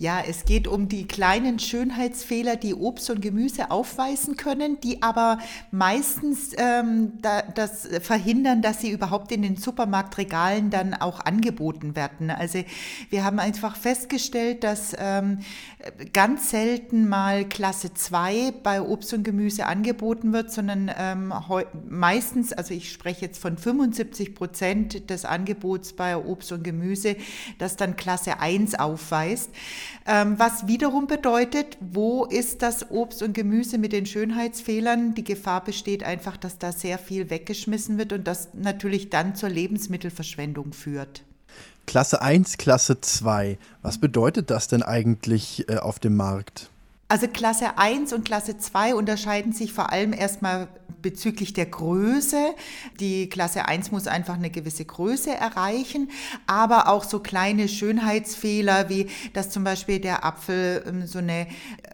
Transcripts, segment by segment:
Ja, es geht um die kleinen Schönheitsfehler, die Obst und Gemüse aufweisen können, die aber meistens ähm, da, das verhindern, dass sie überhaupt in den Supermarktregalen dann auch angeboten werden. Also wir haben einfach festgestellt, dass ähm, ganz selten mal Klasse 2 bei Obst und Gemüse angeboten wird, sondern ähm, meistens, also ich spreche jetzt von 75 Prozent des Angebots bei Obst und Gemüse, das dann Klasse 1 aufweist. Ähm, was wiederum bedeutet, wo ist das Obst und Gemüse mit den Schönheitsfehlern? Die Gefahr besteht einfach, dass da sehr viel weggeschmissen wird und das natürlich dann zur Lebensmittelverschwendung führt. Klasse 1, Klasse 2. Was bedeutet das denn eigentlich äh, auf dem Markt? Also Klasse 1 und Klasse 2 unterscheiden sich vor allem erstmal bezüglich der Größe. Die Klasse 1 muss einfach eine gewisse Größe erreichen, aber auch so kleine Schönheitsfehler, wie dass zum Beispiel der Apfel ähm, so eine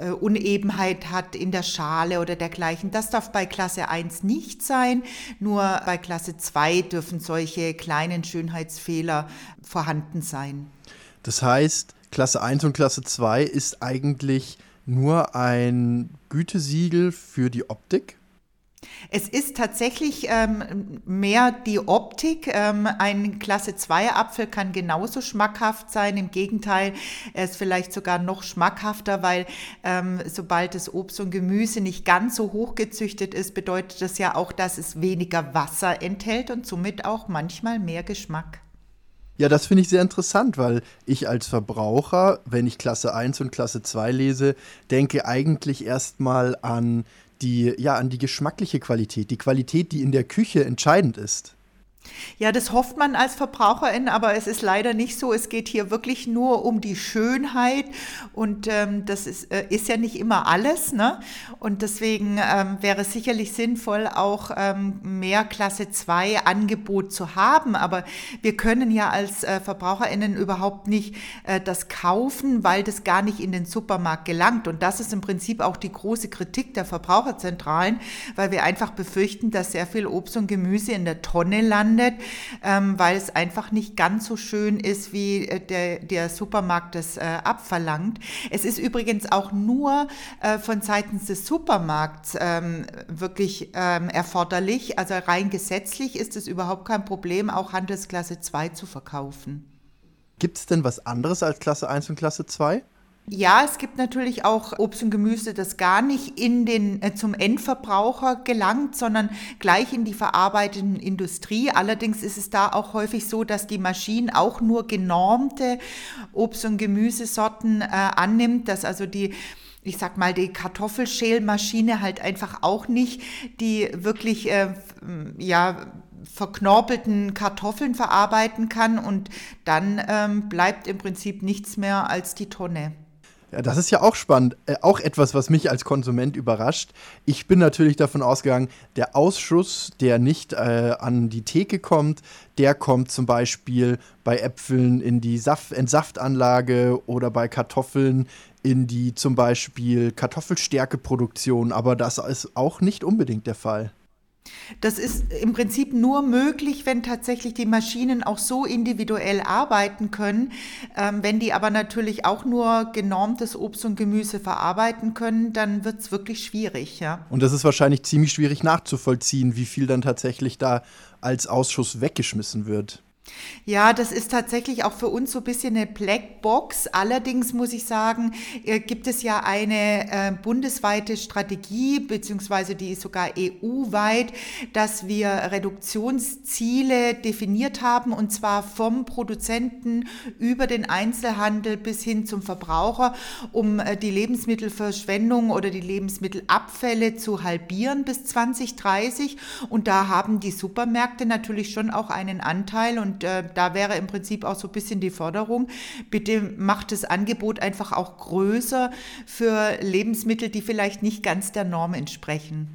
äh, Unebenheit hat in der Schale oder dergleichen. Das darf bei Klasse 1 nicht sein. Nur bei Klasse 2 dürfen solche kleinen Schönheitsfehler vorhanden sein. Das heißt, Klasse 1 und Klasse 2 ist eigentlich nur ein Gütesiegel für die Optik? Es ist tatsächlich ähm, mehr die Optik. Ähm, ein Klasse 2 Apfel kann genauso schmackhaft sein. Im Gegenteil, er ist vielleicht sogar noch schmackhafter, weil ähm, sobald das Obst und Gemüse nicht ganz so hoch gezüchtet ist, bedeutet das ja auch, dass es weniger Wasser enthält und somit auch manchmal mehr Geschmack. Ja, das finde ich sehr interessant, weil ich als Verbraucher, wenn ich Klasse 1 und Klasse 2 lese, denke eigentlich erstmal an die, ja, an die geschmackliche Qualität, die Qualität, die in der Küche entscheidend ist. Ja, das hofft man als Verbraucherin, aber es ist leider nicht so. Es geht hier wirklich nur um die Schönheit und ähm, das ist, äh, ist ja nicht immer alles. Ne? Und deswegen ähm, wäre es sicherlich sinnvoll, auch ähm, mehr Klasse 2 Angebot zu haben. Aber wir können ja als äh, VerbraucherInnen überhaupt nicht äh, das kaufen, weil das gar nicht in den Supermarkt gelangt. Und das ist im Prinzip auch die große Kritik der Verbraucherzentralen, weil wir einfach befürchten, dass sehr viel Obst und Gemüse in der Tonne landet landet, ähm, weil es einfach nicht ganz so schön ist, wie äh, der, der Supermarkt es äh, abverlangt. Es ist übrigens auch nur äh, von seitens des Supermarkts ähm, wirklich ähm, erforderlich. Also rein gesetzlich ist es überhaupt kein Problem, auch Handelsklasse 2 zu verkaufen. Gibt es denn was anderes als Klasse 1 und Klasse 2? Ja, es gibt natürlich auch Obst und Gemüse, das gar nicht in den, äh, zum Endverbraucher gelangt, sondern gleich in die verarbeitende Industrie. Allerdings ist es da auch häufig so, dass die Maschine auch nur genormte Obst- und Gemüsesorten äh, annimmt, dass also die ich sag mal, die Kartoffelschälmaschine halt einfach auch nicht die wirklich, äh, ja, verknorpelten Kartoffeln verarbeiten kann und dann ähm, bleibt im Prinzip nichts mehr als die Tonne. Ja, das ist ja auch spannend. Äh, auch etwas, was mich als Konsument überrascht. Ich bin natürlich davon ausgegangen, der Ausschuss, der nicht äh, an die Theke kommt, der kommt zum Beispiel bei Äpfeln in die Saft Entsaftanlage oder bei Kartoffeln in die zum Beispiel Kartoffelstärkeproduktion. Aber das ist auch nicht unbedingt der Fall. Das ist im Prinzip nur möglich, wenn tatsächlich die Maschinen auch so individuell arbeiten können. Ähm, wenn die aber natürlich auch nur genormtes Obst und Gemüse verarbeiten können, dann wird es wirklich schwierig. Ja. Und das ist wahrscheinlich ziemlich schwierig nachzuvollziehen, wie viel dann tatsächlich da als Ausschuss weggeschmissen wird. Ja, das ist tatsächlich auch für uns so ein bisschen eine Blackbox. Allerdings muss ich sagen, äh, gibt es ja eine äh, bundesweite Strategie, beziehungsweise die ist sogar EU-weit, dass wir Reduktionsziele definiert haben, und zwar vom Produzenten über den Einzelhandel bis hin zum Verbraucher, um äh, die Lebensmittelverschwendung oder die Lebensmittelabfälle zu halbieren bis 2030. Und da haben die Supermärkte natürlich schon auch einen Anteil und und äh, da wäre im Prinzip auch so ein bisschen die Forderung, bitte macht das Angebot einfach auch größer für Lebensmittel, die vielleicht nicht ganz der Norm entsprechen.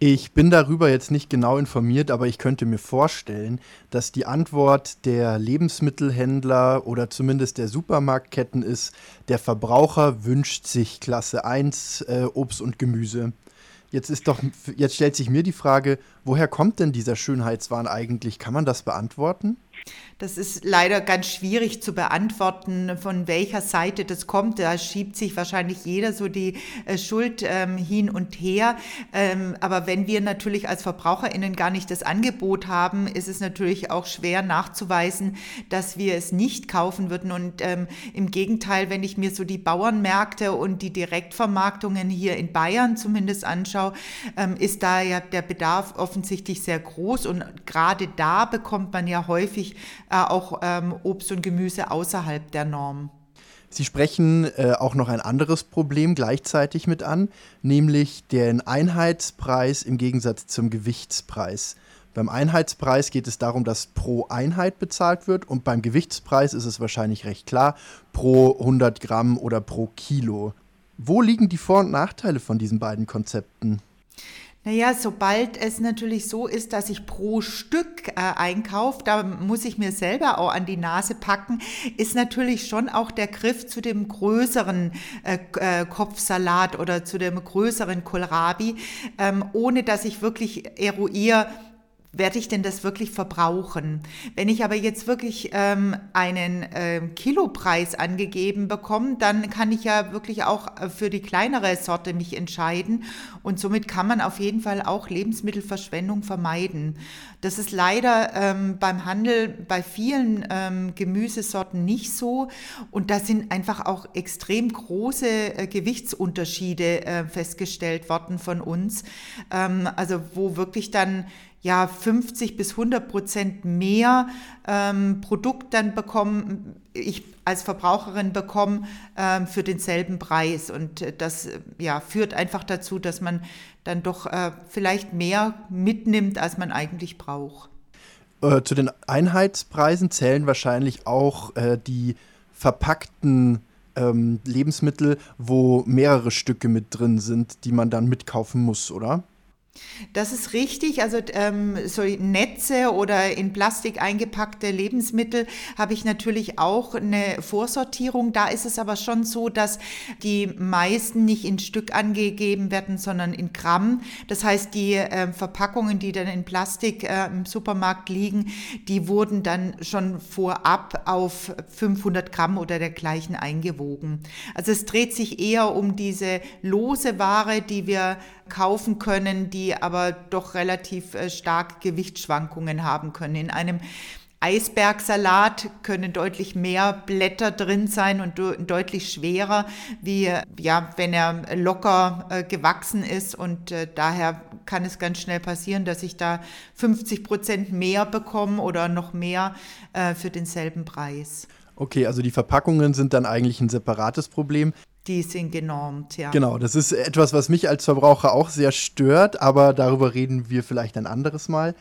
Ich bin darüber jetzt nicht genau informiert, aber ich könnte mir vorstellen, dass die Antwort der Lebensmittelhändler oder zumindest der Supermarktketten ist, der Verbraucher wünscht sich Klasse 1 äh, Obst und Gemüse. Jetzt ist doch, jetzt stellt sich mir die Frage, woher kommt denn dieser Schönheitswahn eigentlich? Kann man das beantworten? Das ist leider ganz schwierig zu beantworten, von welcher Seite das kommt. Da schiebt sich wahrscheinlich jeder so die äh, Schuld ähm, hin und her. Ähm, aber wenn wir natürlich als VerbraucherInnen gar nicht das Angebot haben, ist es natürlich auch schwer nachzuweisen, dass wir es nicht kaufen würden. Und ähm, im Gegenteil, wenn ich mir so die Bauernmärkte und die Direktvermarktungen hier in Bayern zumindest anschaue, ähm, ist da ja der Bedarf offensichtlich sehr groß. Und gerade da bekommt man ja häufig äh, auch ähm, Obst und Gemüse außerhalb der Norm. Sie sprechen äh, auch noch ein anderes Problem gleichzeitig mit an, nämlich den Einheitspreis im Gegensatz zum Gewichtspreis. Beim Einheitspreis geht es darum, dass pro Einheit bezahlt wird und beim Gewichtspreis ist es wahrscheinlich recht klar, pro 100 Gramm oder pro Kilo. Wo liegen die Vor- und Nachteile von diesen beiden Konzepten? Naja, sobald es natürlich so ist, dass ich pro Stück äh, einkaufe, da muss ich mir selber auch an die Nase packen, ist natürlich schon auch der Griff zu dem größeren äh, äh, Kopfsalat oder zu dem größeren Kohlrabi, ähm, ohne dass ich wirklich eruiere, werde ich denn das wirklich verbrauchen? Wenn ich aber jetzt wirklich ähm, einen äh, Kilopreis angegeben bekomme, dann kann ich ja wirklich auch äh, für die kleinere Sorte mich entscheiden und somit kann man auf jeden Fall auch Lebensmittelverschwendung vermeiden. Das ist leider ähm, beim Handel bei vielen ähm, Gemüsesorten nicht so und da sind einfach auch extrem große äh, Gewichtsunterschiede äh, festgestellt worden von uns. Ähm, also wo wirklich dann ja 50 bis 100 Prozent mehr ähm, Produkt dann bekommen, ich als Verbraucherin bekomme ähm, für denselben Preis. Und äh, das äh, ja, führt einfach dazu, dass man dann doch äh, vielleicht mehr mitnimmt, als man eigentlich braucht. Äh, zu den Einheitspreisen zählen wahrscheinlich auch äh, die verpackten ähm, Lebensmittel, wo mehrere Stücke mit drin sind, die man dann mitkaufen muss, oder? Das ist richtig. Also ähm, so Netze oder in Plastik eingepackte Lebensmittel habe ich natürlich auch eine Vorsortierung. Da ist es aber schon so, dass die meisten nicht in Stück angegeben werden, sondern in Gramm. Das heißt, die äh, Verpackungen, die dann in Plastik äh, im Supermarkt liegen, die wurden dann schon vorab auf 500 Gramm oder dergleichen eingewogen. Also es dreht sich eher um diese lose Ware, die wir kaufen können, die aber doch relativ äh, stark Gewichtsschwankungen haben können. In einem Eisbergsalat können deutlich mehr Blätter drin sein und deutlich schwerer, wie ja, wenn er locker äh, gewachsen ist. Und äh, daher kann es ganz schnell passieren, dass ich da 50 Prozent mehr bekomme oder noch mehr äh, für denselben Preis. Okay, also die Verpackungen sind dann eigentlich ein separates Problem. Die sind genormt, ja. Genau, das ist etwas, was mich als Verbraucher auch sehr stört, aber darüber reden wir vielleicht ein anderes Mal.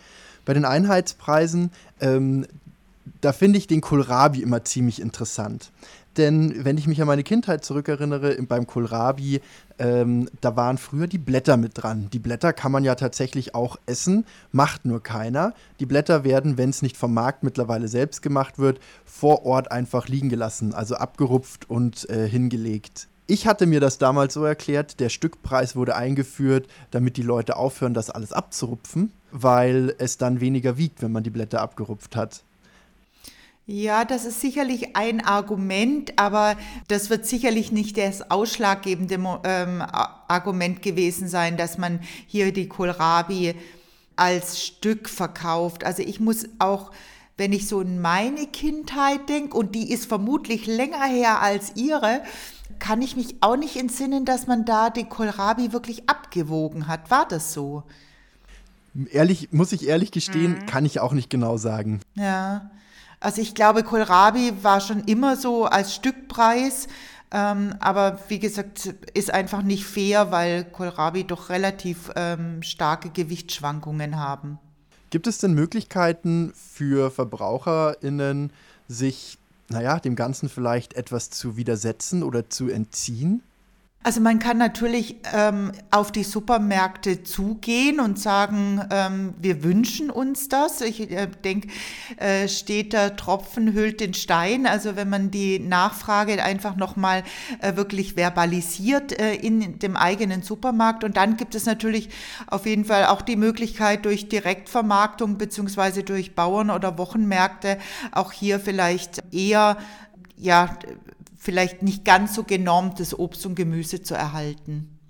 Bei den Einheitspreisen, ähm, da finde ich den Kohlrabi immer ziemlich interessant. Denn wenn ich mich an meine Kindheit zurückerinnere, beim Kohlrabi, ähm, da waren früher die Blätter mit dran. Die Blätter kann man ja tatsächlich auch essen, macht nur keiner. Die Blätter werden, wenn es nicht vom Markt mittlerweile selbst gemacht wird, vor Ort einfach liegen gelassen, also abgerupft und äh, hingelegt. Ich hatte mir das damals so erklärt, der Stückpreis wurde eingeführt, damit die Leute aufhören, das alles abzurupfen, weil es dann weniger wiegt, wenn man die Blätter abgerupft hat. Ja, das ist sicherlich ein Argument, aber das wird sicherlich nicht das ausschlaggebende ähm, Argument gewesen sein, dass man hier die Kohlrabi als Stück verkauft. Also ich muss auch, wenn ich so in meine Kindheit denke, und die ist vermutlich länger her als ihre, kann ich mich auch nicht entsinnen, dass man da den Kohlrabi wirklich abgewogen hat. War das so? Ehrlich, muss ich ehrlich gestehen, mhm. kann ich auch nicht genau sagen. Ja. Also ich glaube, Kohlrabi war schon immer so als Stückpreis. Ähm, aber wie gesagt, ist einfach nicht fair, weil Kohlrabi doch relativ ähm, starke Gewichtsschwankungen haben. Gibt es denn Möglichkeiten für VerbraucherInnen, sich, naja, dem Ganzen vielleicht etwas zu widersetzen oder zu entziehen? Also man kann natürlich ähm, auf die Supermärkte zugehen und sagen, ähm, wir wünschen uns das. Ich äh, denke, äh, steht der Tropfen hüllt den Stein. Also wenn man die Nachfrage einfach nochmal äh, wirklich verbalisiert äh, in dem eigenen Supermarkt. Und dann gibt es natürlich auf jeden Fall auch die Möglichkeit durch Direktvermarktung beziehungsweise durch Bauern oder Wochenmärkte auch hier vielleicht eher ja, vielleicht nicht ganz so genormtes Obst und Gemüse zu erhalten.